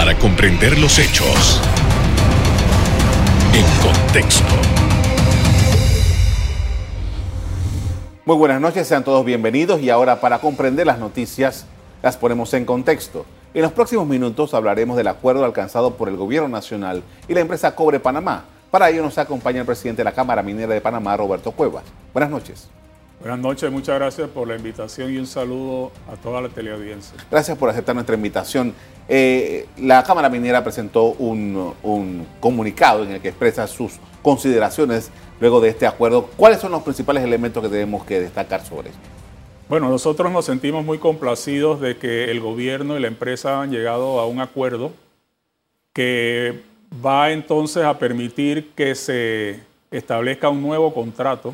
para comprender los hechos en contexto. Muy buenas noches, sean todos bienvenidos y ahora para comprender las noticias las ponemos en contexto. En los próximos minutos hablaremos del acuerdo alcanzado por el Gobierno Nacional y la empresa Cobre Panamá. Para ello nos acompaña el presidente de la Cámara Minera de Panamá, Roberto Cuevas. Buenas noches. Buenas noches, muchas gracias por la invitación y un saludo a toda la teleaudiencia. Gracias por aceptar nuestra invitación. Eh, la Cámara Minera presentó un, un comunicado en el que expresa sus consideraciones luego de este acuerdo. ¿Cuáles son los principales elementos que tenemos que destacar sobre esto? Bueno, nosotros nos sentimos muy complacidos de que el gobierno y la empresa han llegado a un acuerdo que va entonces a permitir que se establezca un nuevo contrato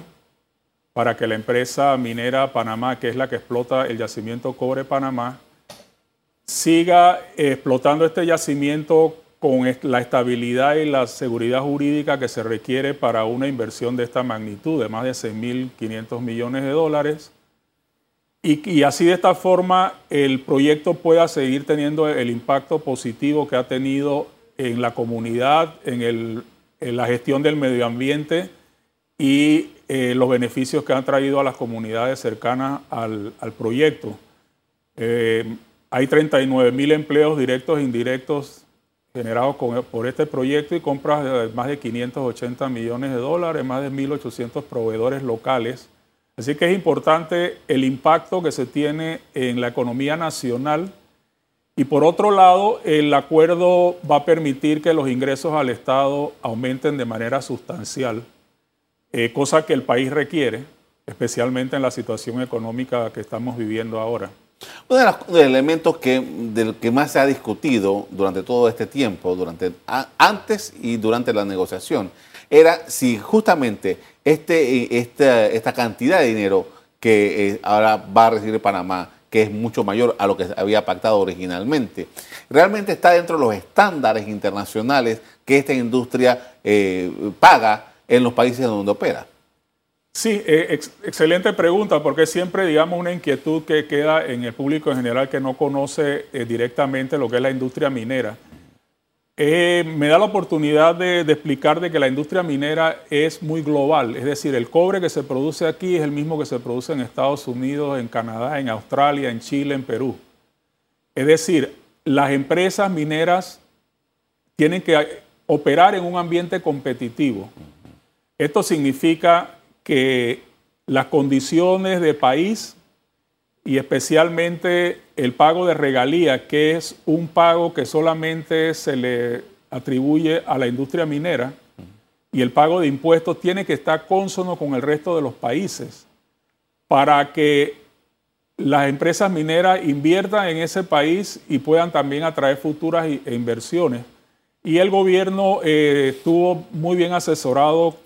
para que la empresa minera Panamá, que es la que explota el yacimiento Cobre Panamá, siga explotando este yacimiento con la estabilidad y la seguridad jurídica que se requiere para una inversión de esta magnitud, de más de 6.500 millones de dólares. Y, así de esta forma el proyecto pueda seguir teniendo el impacto positivo que ha tenido en la comunidad, en, la gestión del medio ambiente y eh, los beneficios que han traído a las comunidades cercanas al, proyecto. Eh, hay 39 mil empleos directos e indirectos generados por este proyecto y compras de más de 580 millones de dólares, más de 1.800 proveedores locales. Así que es importante el impacto que se tiene en la economía nacional. Y por otro lado, el acuerdo va a permitir que los ingresos al Estado aumenten de manera sustancial, eh, cosa que el país requiere, especialmente en la situación económica que estamos viviendo ahora. Uno de los, elementos que, del que más se ha discutido durante todo este tiempo, durante, antes y durante la negociación, era si justamente este, esta, esta cantidad de dinero que eh, ahora va a recibir Panamá, que es mucho mayor a lo que había pactado originalmente, realmente está dentro de los estándares internacionales que esta industria eh, paga en los países donde opera. Sí, eh, excelente pregunta, porque siempre, digamos, una inquietud que queda en el público en general que no conoce directamente lo que es la industria minera. Eh, me da la oportunidad de, explicar de que la industria minera es muy global, es decir, el cobre que se produce aquí es el mismo que se produce en Estados Unidos, en Canadá, en Australia, en Chile, en Perú. Es decir, las empresas mineras tienen que operar en un ambiente competitivo. Esto significa que las condiciones de país y especialmente el pago de regalía, que es un pago que solamente se le atribuye a la industria minera, y el pago de impuestos tiene que estar consono con el resto de los países para que las empresas mineras inviertan en ese país y puedan también atraer futuras e inversiones. Y el gobierno eh, estuvo muy bien asesorado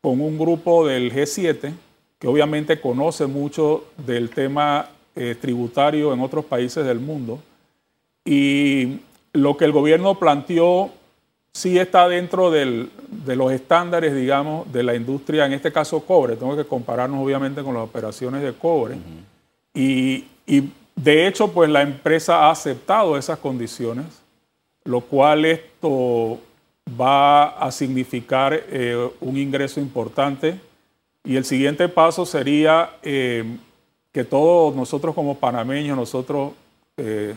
con un grupo del G7, que obviamente conoce mucho del tema eh, tributario en otros países del mundo. Y lo que el gobierno planteó sí está dentro de los estándares, digamos, de la industria, en este caso cobre. Tengo que compararnos obviamente con las operaciones de cobre. y, de hecho, pues la empresa ha aceptado esas condiciones, lo cual esto va a significar eh, un ingreso importante. Y el siguiente paso sería eh, que todos nosotros como panameños, nosotros eh,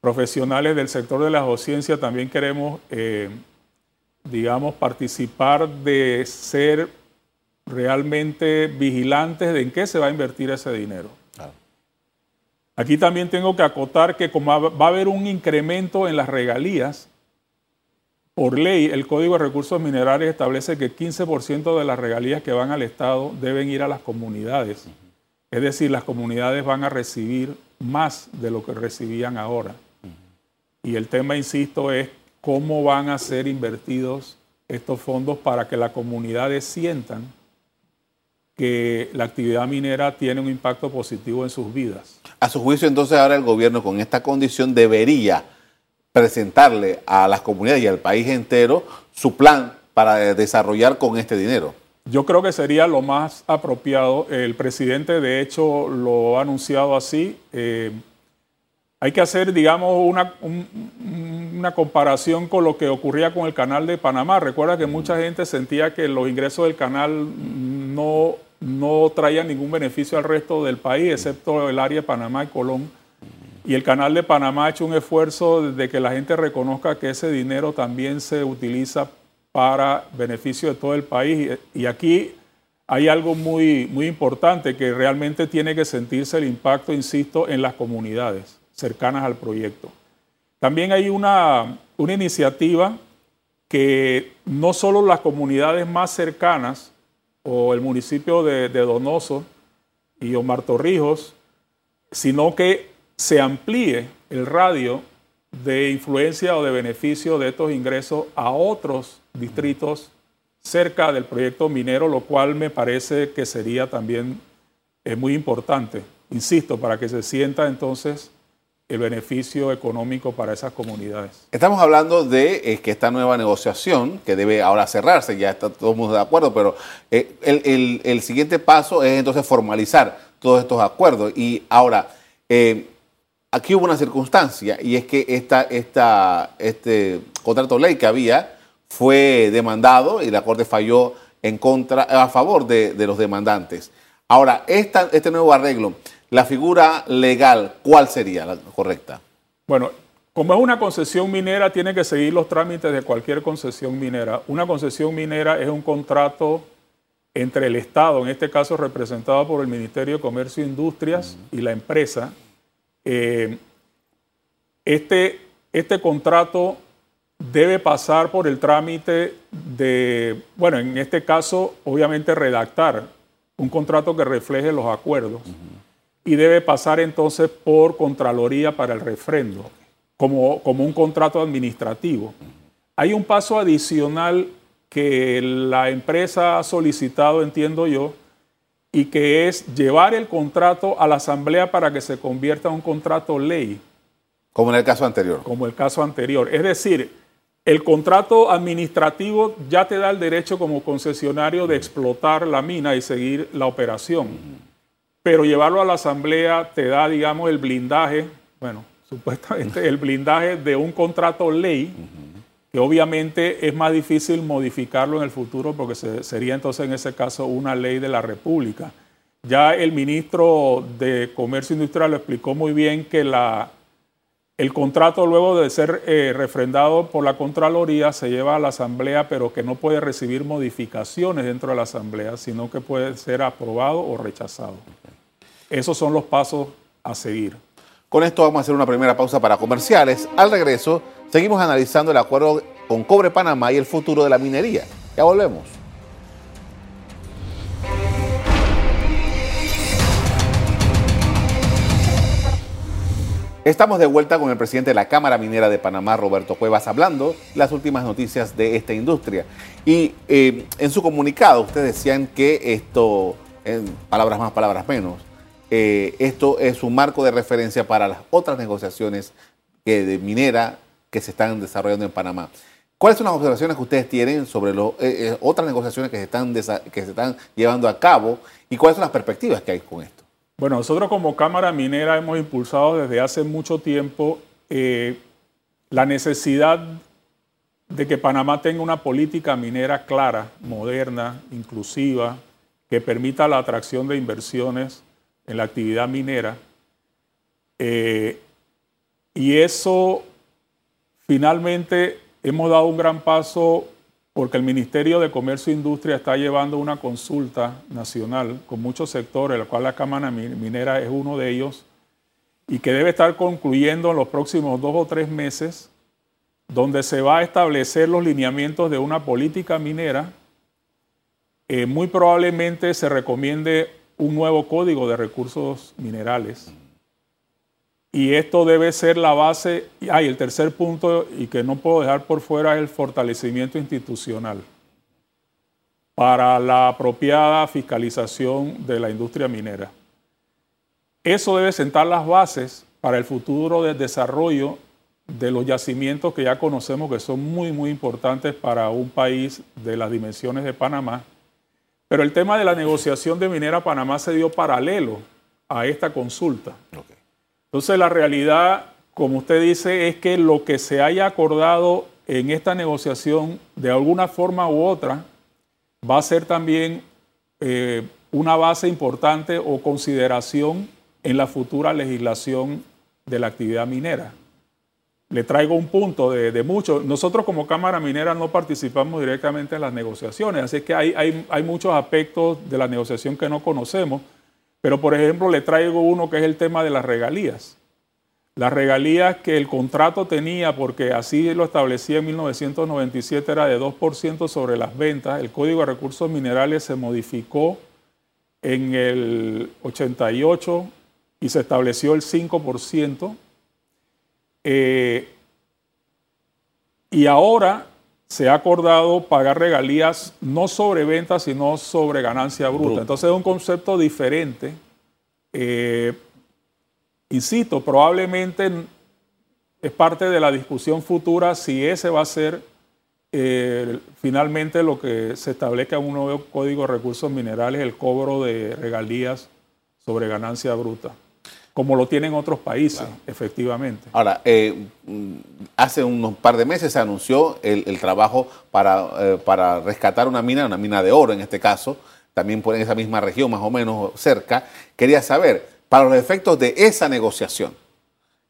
profesionales del sector de la ciencia también queremos, digamos, participar de ser realmente vigilantes de en qué se va a invertir ese dinero. Aquí también tengo que acotar que como va a haber un incremento en las regalías, por ley, el Código de Recursos Minerales establece que 15% de las regalías que van al Estado deben ir a las comunidades. Es decir, las comunidades van a recibir más de lo que recibían ahora. Y el tema, insisto, es cómo van a ser invertidos estos fondos para que las comunidades sientan que la actividad minera tiene un impacto positivo en sus vidas. A su juicio, entonces, ahora el gobierno con esta condición debería presentarle a las comunidades y al país entero su plan para desarrollar con este dinero. Yo creo que sería lo más apropiado. El presidente, de hecho, lo ha anunciado así. Eh, hay que hacer, digamos, una, comparación con lo que ocurría con el canal de Panamá. Recuerda que mucha gente sentía que los ingresos del canal no, no traían ningún beneficio al resto del país, excepto el área de Panamá y Colón. Y el canal de Panamá ha hecho un esfuerzo de que la gente reconozca que ese dinero también se utiliza para beneficio de todo el país. Y aquí hay algo muy, muy importante que realmente tiene que sentirse el impacto, insisto, en las comunidades cercanas al proyecto. También hay una, una iniciativa que no solo las comunidades más cercanas o el municipio de, de Donoso y Omar Torrijos, sino que se amplíe el radio de influencia o de beneficio de estos ingresos a otros distritos cerca del proyecto minero, lo cual me parece que sería también eh, muy importante, insisto, para que se sienta entonces el beneficio económico para esas comunidades. Estamos hablando de eh, que esta nueva negociación, que debe ahora cerrarse, ya está todo el mundo de acuerdo, pero eh, el, siguiente paso es entonces formalizar todos estos acuerdos. Y ahora, aquí hubo una circunstancia, y es que esta, esta, este contrato ley que había fue demandado y la Corte falló en contra, a favor de, los demandantes. Ahora, esta, este nuevo arreglo, la figura legal, ¿cuál sería la correcta? Bueno, como es una concesión minera, tiene que seguir los trámites de cualquier concesión minera. Una concesión minera es un contrato entre el Estado, en este caso representado por el Ministerio de Comercio e Industrias, y la empresa. Eh, este, este contrato debe pasar por el trámite de, bueno, en este caso, obviamente redactar un contrato que refleje los acuerdos. Y debe pasar entonces por Contraloría para el refrendo, como, como un contrato administrativo. Hay un paso adicional que la empresa ha solicitado, entiendo yo, y que es llevar el contrato a la Asamblea para que se convierta en un contrato ley. Como en el caso anterior. Como el caso anterior. Es decir, el contrato administrativo ya te da el derecho como concesionario de explotar la mina y seguir la operación. Pero llevarlo a la asamblea te da, digamos, el blindaje, bueno, supuestamente el blindaje de un contrato ley, que obviamente es más difícil modificarlo en el futuro porque sería entonces en ese caso una ley de la República. Ya el ministro de Comercio Industrial lo explicó muy bien que el contrato luego de ser eh, refrendado por la Contraloría se lleva a la Asamblea, pero que no puede recibir modificaciones dentro de la Asamblea, sino que puede ser aprobado o rechazado. Esos son los pasos a seguir. Con esto vamos a hacer una primera pausa para comerciales. Al regreso, seguimos analizando el acuerdo con Cobre Panamá y el futuro de la minería. Ya volvemos. Estamos de vuelta con el presidente de la Cámara Minera de Panamá, Roberto Cuevas, hablando las últimas noticias de esta industria. Y eh, en su comunicado ustedes decían que esto, en palabras más, palabras menos, eh, esto es un marco de referencia para las otras negociaciones que de minera que se están desarrollando en Panamá. ¿Cuáles son las observaciones que ustedes tienen sobre las eh, otras negociaciones que se, están que se están llevando a cabo y cuáles son las perspectivas que hay con esto? Bueno, nosotros como Cámara Minera hemos impulsado desde hace mucho tiempo eh, la necesidad de que Panamá tenga una política minera clara, moderna, inclusiva, que permita la atracción de inversiones en la actividad minera. Eh, y eso finalmente hemos dado un gran paso porque el Ministerio de Comercio e Industria está llevando una consulta nacional con muchos sectores, la cual la Cámara Minera es uno de ellos, y que debe estar concluyendo en los próximos dos o tres meses, donde se va a establecer los lineamientos de una política minera. Eh, muy probablemente se recomiende un nuevo código de recursos minerales y esto debe ser la base. Ah, y el tercer punto, y que no puedo dejar por fuera, es el fortalecimiento institucional para la apropiada fiscalización de la industria minera. Eso debe sentar las bases para el futuro del desarrollo de los yacimientos que ya conocemos que son muy, muy importantes para un país de las dimensiones de Panamá. Pero el tema de la negociación de Minera Panamá se dio paralelo a esta consulta. Entonces la realidad, como usted dice, es que lo que se haya acordado en esta negociación, de alguna forma u otra, va a ser también eh, una base importante o consideración en la futura legislación de la actividad minera. Le traigo un punto de, muchos. Nosotros como Cámara Minera no participamos directamente en las negociaciones, así que hay muchos aspectos de la negociación que no conocemos, pero por ejemplo le traigo uno que es el tema de las regalías. Las regalías que el contrato tenía, porque así lo establecía en 1997, era de 2% sobre las ventas. El Código de Recursos Minerales se modificó en el 88 y se estableció el 5%. Eh, y ahora se ha acordado pagar regalías no sobre ventas, sino sobre ganancia bruta. Entonces es un concepto diferente. Eh, insisto, probablemente es parte de la discusión futura si ese va a ser eh, finalmente lo que se establezca en un nuevo código de recursos minerales, el cobro de regalías sobre ganancia bruta como lo tienen otros países, efectivamente. Ahora, eh, hace unos par de meses se anunció el, trabajo para, eh, para, rescatar una mina, una mina de oro en este caso, también por en esa misma región, más o menos cerca. Quería saber, para los efectos de esa negociación,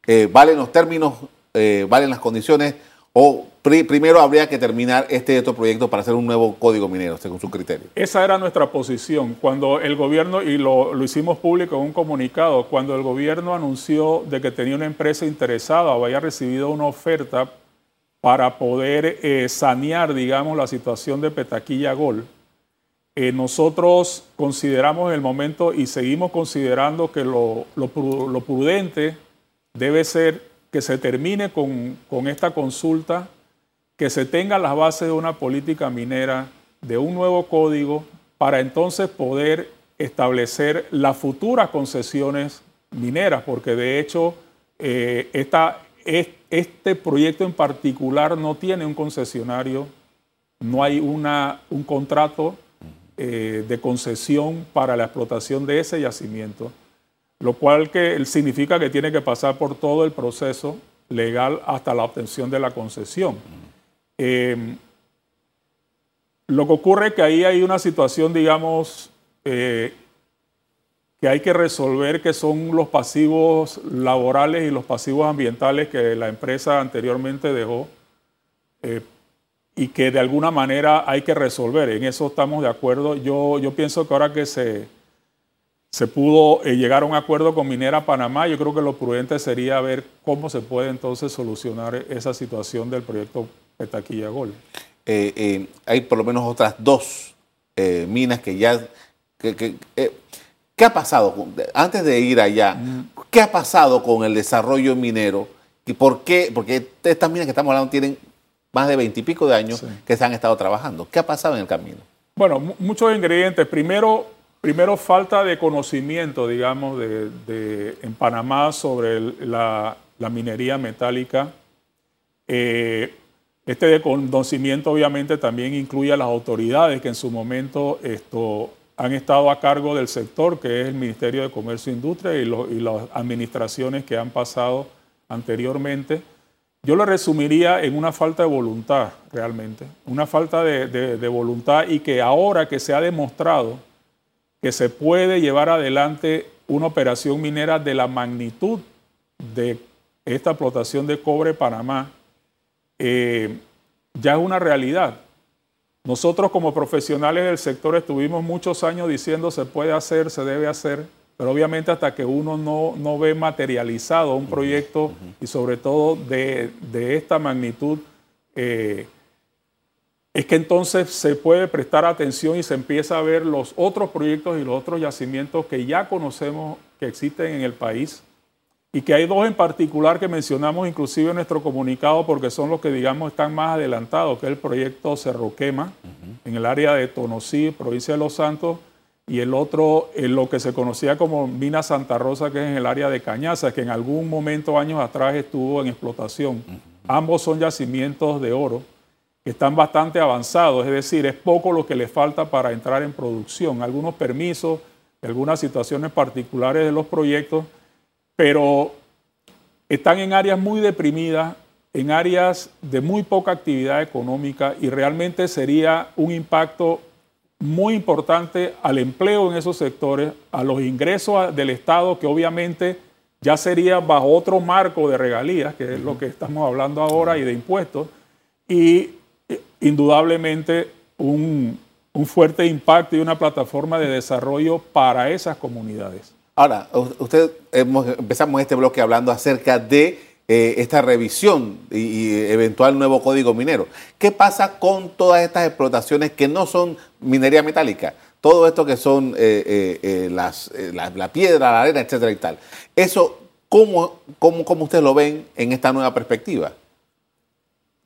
eh, ¿valen los términos, valen las condiciones o primero habría que terminar este otro proyecto para hacer un nuevo código minero, según su criterio. Esa era nuestra posición. Cuando el gobierno, y lo, hicimos público en un comunicado, cuando el gobierno anunció de que tenía una empresa interesada o había recibido una oferta para poder eh, sanear, digamos, la situación de Petaquilla Gol, eh, nosotros consideramos en el momento y seguimos considerando que lo, lo prudente debe ser que se termine con, con esta consulta, que se tenga las bases de una política minera, de un nuevo código, para entonces poder establecer las futuras concesiones mineras, porque de hecho eh, esta, este proyecto en particular no tiene un concesionario, no hay una, un contrato eh, de concesión para la explotación de ese yacimiento lo cual que significa que tiene que pasar por todo el proceso legal hasta la obtención de la concesión. Eh, lo que ocurre es que ahí hay una situación, digamos, eh, que hay que resolver, que son los pasivos laborales y los pasivos ambientales que la empresa anteriormente dejó eh, y que de alguna manera hay que resolver. En eso estamos de acuerdo. Yo, yo pienso que ahora que se se pudo eh, llegar a un acuerdo con Minera Panamá. Yo creo que lo prudente sería ver cómo se puede entonces solucionar esa situación del proyecto Petaquilla Gol. Eh, eh, hay por lo menos otras dos minas que ya... ¿Qué ha pasado? Antes de ir allá, ¿qué ha pasado con el desarrollo minero? ¿Y por qué? Porque estas minas que estamos hablando tienen más de veintipico de años que se han estado trabajando. ¿Qué ha pasado en el camino? Bueno, muchos ingredientes. Primero, Primero, falta de conocimiento, digamos, de, en Panamá sobre la, minería metálica. Eh, este desconocimiento obviamente también incluye a las autoridades que en su momento esto, han estado a cargo del sector, que es el Ministerio de Comercio e Industria y, las administraciones que han pasado anteriormente. Yo lo resumiría en una falta de voluntad, realmente, una falta de voluntad y que ahora que se ha demostrado que se puede llevar adelante una operación minera de la magnitud de esta explotación de cobre Panamá, eh, ya es una realidad. Nosotros como profesionales del sector estuvimos muchos años diciendo se puede hacer, se debe hacer, pero obviamente hasta que uno no, ve materializado un proyecto y sobre todo de, esta magnitud, eh, es que entonces se puede prestar atención y se empieza a ver los otros proyectos y los otros yacimientos que ya conocemos que existen en el país. Y que hay dos en particular que mencionamos inclusive en nuestro comunicado porque son los que digamos están más adelantados, que es el proyecto Cerro Quema en el área de Tonosí, provincia de Los Santos, y el otro en lo que se conocía como Mina Santa Rosa, que es en el área de Cañaza, que en algún momento años atrás estuvo en explotación. Ambos son yacimientos de oro que están bastante avanzados, es decir, es poco lo que les falta para entrar en producción, algunos permisos, algunas situaciones particulares de los proyectos, pero están en áreas muy deprimidas, en áreas de muy poca actividad económica y realmente sería un impacto muy importante al empleo en esos sectores, a los ingresos del Estado, que obviamente ya sería bajo otro marco de regalías, que es lo que estamos hablando ahora, y de impuestos, y indudablemente un, fuerte impacto y una plataforma de desarrollo para esas comunidades. Ahora, usted empezamos este bloque hablando acerca de eh, esta revisión y, eventual nuevo código minero. ¿Qué pasa con todas estas explotaciones que no son minería metálica? Todo esto que son eh, las, la, piedra, la arena, etcétera y tal. Eso, ¿cómo, cómo, cómo ustedes lo ven en esta nueva perspectiva?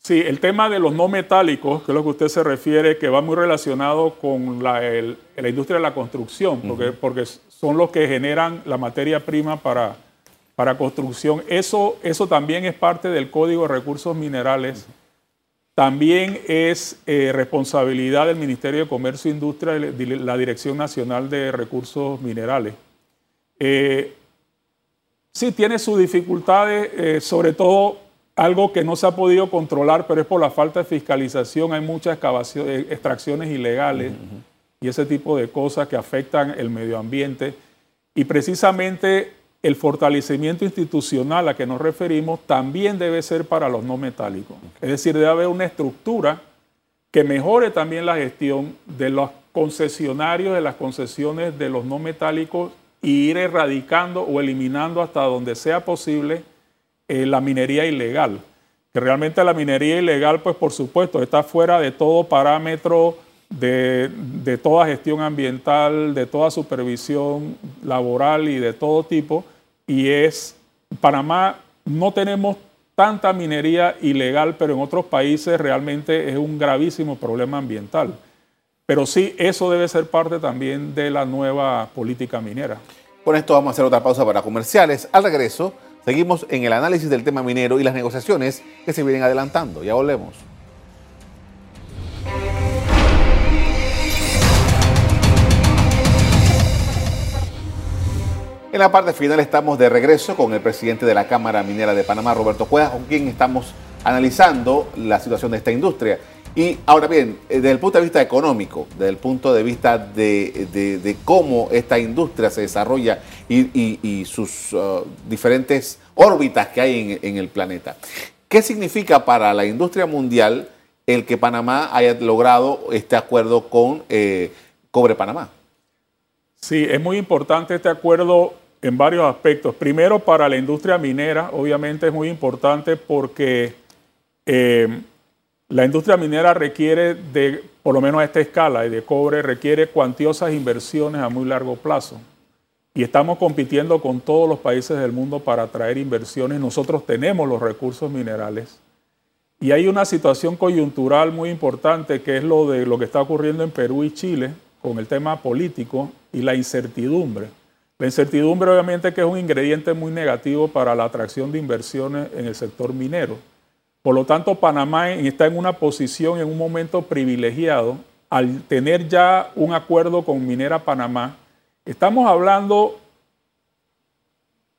Sí, el tema de los no metálicos, que es lo que usted se refiere, que va muy relacionado con la, industria de la construcción, porque, porque son los que generan la materia prima para, para construcción. Eso, eso también es parte del Código de Recursos Minerales. También es eh, responsabilidad del Ministerio de Comercio e Industria, la Dirección Nacional de Recursos Minerales. Eh, sí, tiene sus dificultades, eh, sobre todo algo que no se ha podido controlar, pero es por la falta de fiscalización. Hay muchas eh, extracciones ilegales y ese tipo de cosas que afectan el medio ambiente. Y precisamente el fortalecimiento institucional a que nos referimos también debe ser para los no metálicos. Es decir, debe haber una estructura que mejore también la gestión de los concesionarios de las concesiones de los no metálicos e ir erradicando o eliminando hasta donde sea posible eh, la minería ilegal. Que realmente la minería ilegal, pues por supuesto, está fuera de todo parámetro de, de, toda gestión ambiental, de toda supervisión laboral y de todo tipo. Y es, Panamá no tenemos tanta minería ilegal, pero en otros países realmente es un gravísimo problema ambiental. Pero sí, eso debe ser parte también de la nueva política minera. Con esto vamos a hacer otra pausa para comerciales. Al regreso, Seguimos en el análisis del tema minero y las negociaciones que se vienen adelantando. Ya volvemos. En la parte final estamos de regreso con el presidente de la Cámara Minera de Panamá, Roberto Cuevas, con quien estamos analizando la situación de esta industria. Y ahora bien, eh, desde el punto de vista económico, desde el punto de vista de, cómo esta industria se desarrolla y, sus uh, diferentes órbitas que hay en, el planeta, ¿qué significa para la industria mundial el que Panamá haya logrado este acuerdo con eh, Cobre Panamá? Sí, es muy importante este acuerdo en varios aspectos. Primero, para la industria minera, obviamente es muy importante porque... Eh, la industria minera requiere de, por lo menos a esta escala, y de cobre, requiere cuantiosas inversiones a muy largo plazo. Y estamos compitiendo con todos los países del mundo para atraer inversiones. Nosotros tenemos los recursos minerales. Y hay una situación coyuntural muy importante que es lo de lo que está ocurriendo en Perú y Chile con el tema político y la incertidumbre. La incertidumbre obviamente que es un ingrediente muy negativo para la atracción de inversiones en el sector minero. Por lo tanto, Panamá está en una posición, en un momento privilegiado, al tener ya un acuerdo con Minera Panamá. Estamos hablando,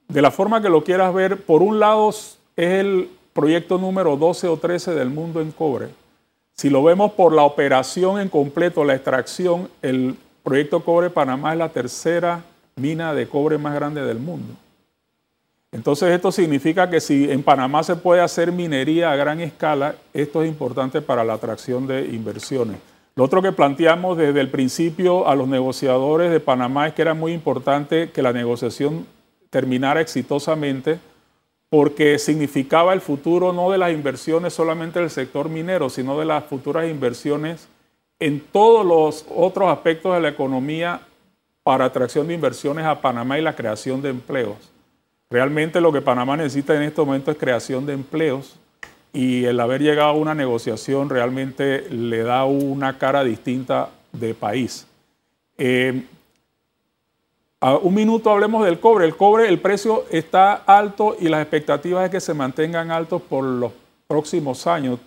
de la forma que lo quieras ver, por un lado es el proyecto número 12 o 13 del mundo en cobre. Si lo vemos por la operación en completo, la extracción, el proyecto Cobre Panamá es la tercera mina de cobre más grande del mundo. Entonces esto significa que si en Panamá se puede hacer minería a gran escala, esto es importante para la atracción de inversiones. Lo otro que planteamos desde el principio a los negociadores de Panamá es que era muy importante que la negociación terminara exitosamente porque significaba el futuro no de las inversiones solamente del sector minero, sino de las futuras inversiones en todos los otros aspectos de la economía para atracción de inversiones a Panamá y la creación de empleos. Realmente lo que Panamá necesita en este momento es creación de empleos y el haber llegado a una negociación realmente le da una cara distinta de país. Eh, un minuto hablemos del cobre. El cobre, el precio está alto y las expectativas es que se mantengan altos por los próximos años.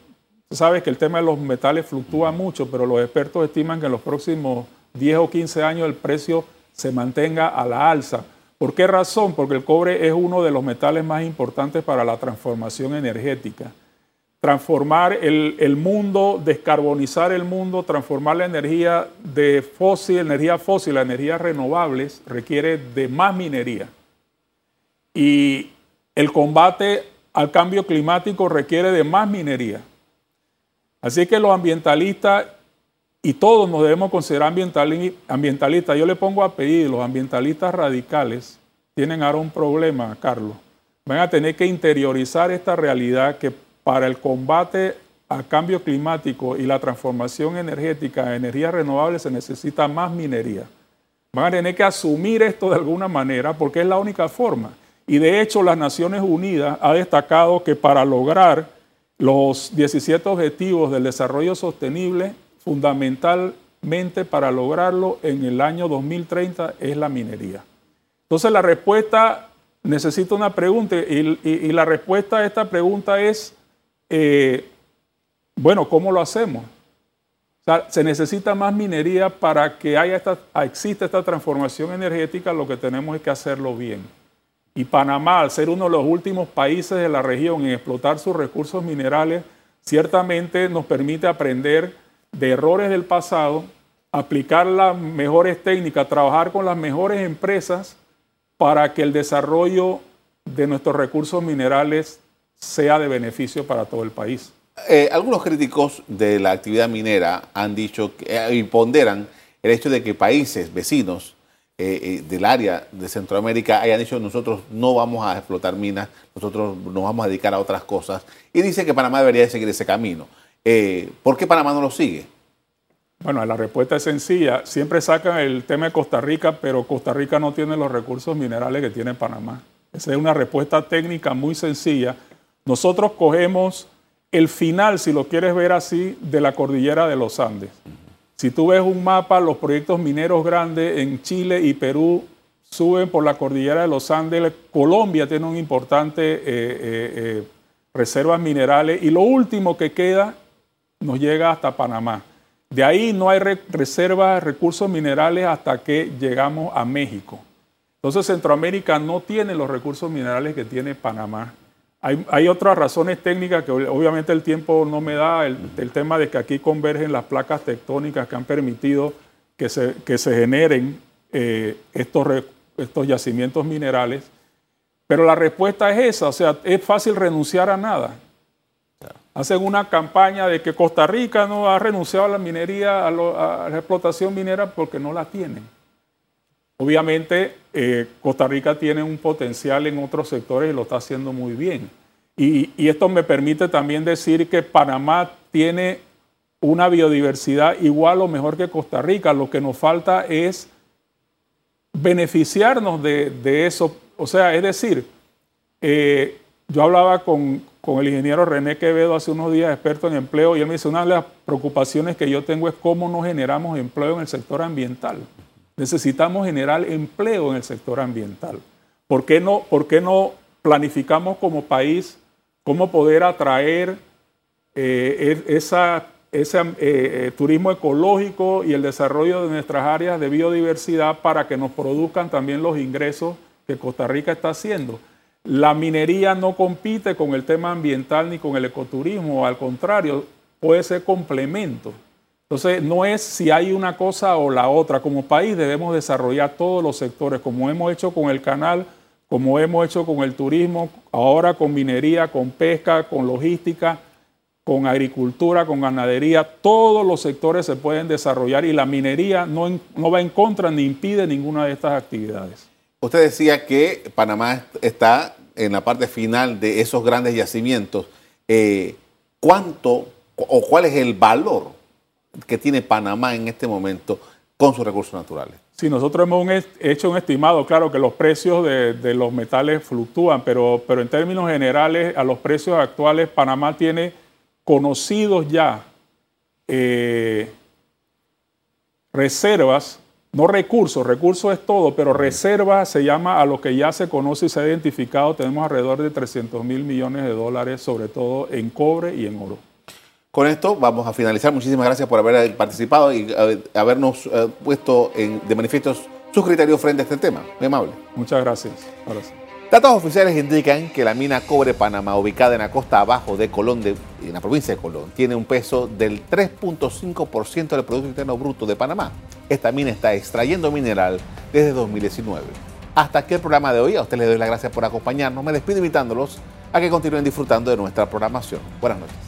Sabes que el tema de los metales fluctúa mucho, pero los expertos estiman que en los próximos 10 o 15 años el precio se mantenga a la alza ¿Por qué razón? Porque el cobre es uno de los metales más importantes para la transformación energética. Transformar el, mundo, descarbonizar el mundo, transformar la energía de fósil, energía fósil a energías renovables requiere de más minería. Y el combate al cambio climático requiere de más minería. Así que los ambientalistas, y todos nos debemos considerar ambientalistas, yo le pongo a pedir, los ambientalistas radicales tienen ahora un problema, Carlos. Van a tener que interiorizar esta realidad que para el combate al cambio climático y la transformación energética a energías renovables se necesita más minería. Van a tener que asumir esto de alguna manera porque es la única forma. Y de hecho las Naciones Unidas ha destacado que para lograr los 17 objetivos del desarrollo sostenible, fundamentalmente para lograrlo en el año 2030 es la minería. Entonces la respuesta necesita una pregunta y, la respuesta a esta pregunta es, eh, bueno, ¿cómo lo hacemos? se necesita más minería para que haya esta, exista esta transformación energética, lo que tenemos es que hacerlo bien. Y Panamá, al ser uno de los últimos países de la región en explotar sus recursos minerales, ciertamente nos permite aprender de errores del pasado, aplicar las mejores técnicas, trabajar con las mejores empresas para que el desarrollo de nuestros recursos minerales sea de beneficio para todo el país. Eh, algunos críticos de la actividad minera han dicho eh, y ponderan el hecho de que países vecinos eh, eh, del área de Centroamérica hayan dicho nosotros no vamos a explotar minas, nosotros nos vamos a dedicar a otras cosas. Y dice que Panamá debería seguir ese camino. Eh, ¿Por qué Panamá no lo sigue? Bueno, la respuesta es sencilla. Siempre sacan el tema de Costa Rica, pero Costa Rica no tiene los recursos minerales que tiene Panamá. Esa es una respuesta técnica muy sencilla. Nosotros cogemos el final, si lo quieres ver así, de la cordillera de los Andes. Si tú ves un mapa, los proyectos mineros grandes en Chile y Perú suben por la cordillera de los Andes. Colombia tiene un importante eh, eh, eh, reservas minerales y lo último que queda nos llega hasta Panamá. De ahí no hay reservas de recursos minerales hasta que llegamos a México. Entonces Centroamérica no tiene los recursos minerales que tiene Panamá. Hay, otras razones técnicas que obviamente el tiempo no me da, el, tema de que aquí convergen las placas tectónicas que han permitido que se, que se generen eh, estos, estos yacimientos minerales. Pero la respuesta es esa, o sea, es fácil renunciar a nada. Hacen una campaña de que Costa Rica no ha renunciado a la minería, a, la explotación minera porque no la tienen. Obviamente, eh, Costa Rica tiene un potencial en otros sectores y lo está haciendo muy bien. Y, esto me permite también decir que Panamá tiene una biodiversidad igual o mejor que Costa Rica. Lo que nos falta es beneficiarnos de, eso. O sea, es decir, eh, yo hablaba con, con, el ingeniero René Quevedo hace unos días, experto en empleo, y él me dice, una de las preocupaciones que yo tengo es cómo no generamos empleo en el sector ambiental. Necesitamos generar empleo en el sector ambiental. ¿Por qué no, por qué no planificamos como país cómo poder atraer eh, e, ese eh, eh, turismo ecológico y el desarrollo de nuestras áreas de biodiversidad para que nos produzcan también los ingresos que Costa Rica está haciendo? La minería no compite con el tema ambiental ni con el ecoturismo, al contrario, puede ser complemento. Entonces, no es si hay una cosa o la otra. Como país debemos desarrollar todos los sectores, como hemos hecho con el canal, como hemos hecho con el turismo, ahora con minería, con pesca, con logística, con agricultura, con ganadería. Todos los sectores se pueden desarrollar y la minería no, no va en contra ni impide ninguna de estas actividades. Usted decía que Panamá está en la parte final de esos grandes yacimientos. Eh, ¿Cuánto o cuál es el valor que tiene Panamá en este momento con sus recursos naturales? Sí, nosotros hemos hecho un estimado, claro que los precios de, los metales fluctúan, pero, pero en términos generales, a los precios actuales, Panamá tiene conocidos ya eh, reservas, no recursos, recursos es todo, pero reservas se llama a lo que ya se conoce y se ha identificado, tenemos alrededor de 300 mil millones de dólares, sobre todo en cobre y en oro. Con esto vamos a finalizar. Muchísimas gracias por haber participado y habernos eh, puesto de manifiesto sus criterios frente a este tema. Muy amable. Muchas gracias. Datos oficiales indican que la mina Cobre Panamá, ubicada en la costa abajo de Colón, de, en la provincia de Colón, tiene un peso del 3.5% del Producto Interno Bruto de Panamá. Esta mina está extrayendo mineral desde 2019. Hasta aquí el programa de hoy. A ustedes les doy las gracias por acompañarnos. Me despido invitándolos a que continúen disfrutando de nuestra programación. Buenas noches.